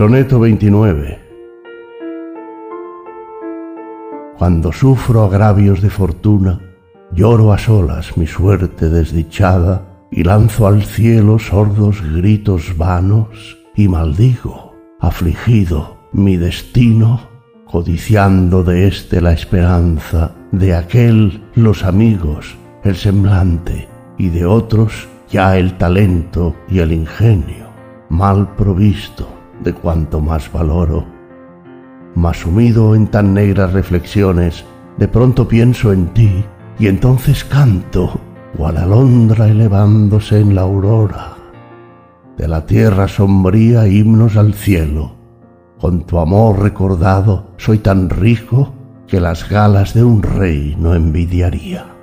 Soneto 29 Cuando sufro agravios de fortuna, lloro a solas mi suerte desdichada y lanzo al cielo sordos gritos vanos y maldigo, afligido, mi destino, codiciando de éste la esperanza, de aquel los amigos, el semblante, y de otros ya el talento y el ingenio, mal provisto de cuanto más valoro. Mas sumido en tan negras reflexiones, de pronto pienso en ti y entonces canto, cual alondra elevándose en la aurora. De la tierra sombría himnos al cielo. Con tu amor recordado soy tan rico que las galas de un rey no envidiaría.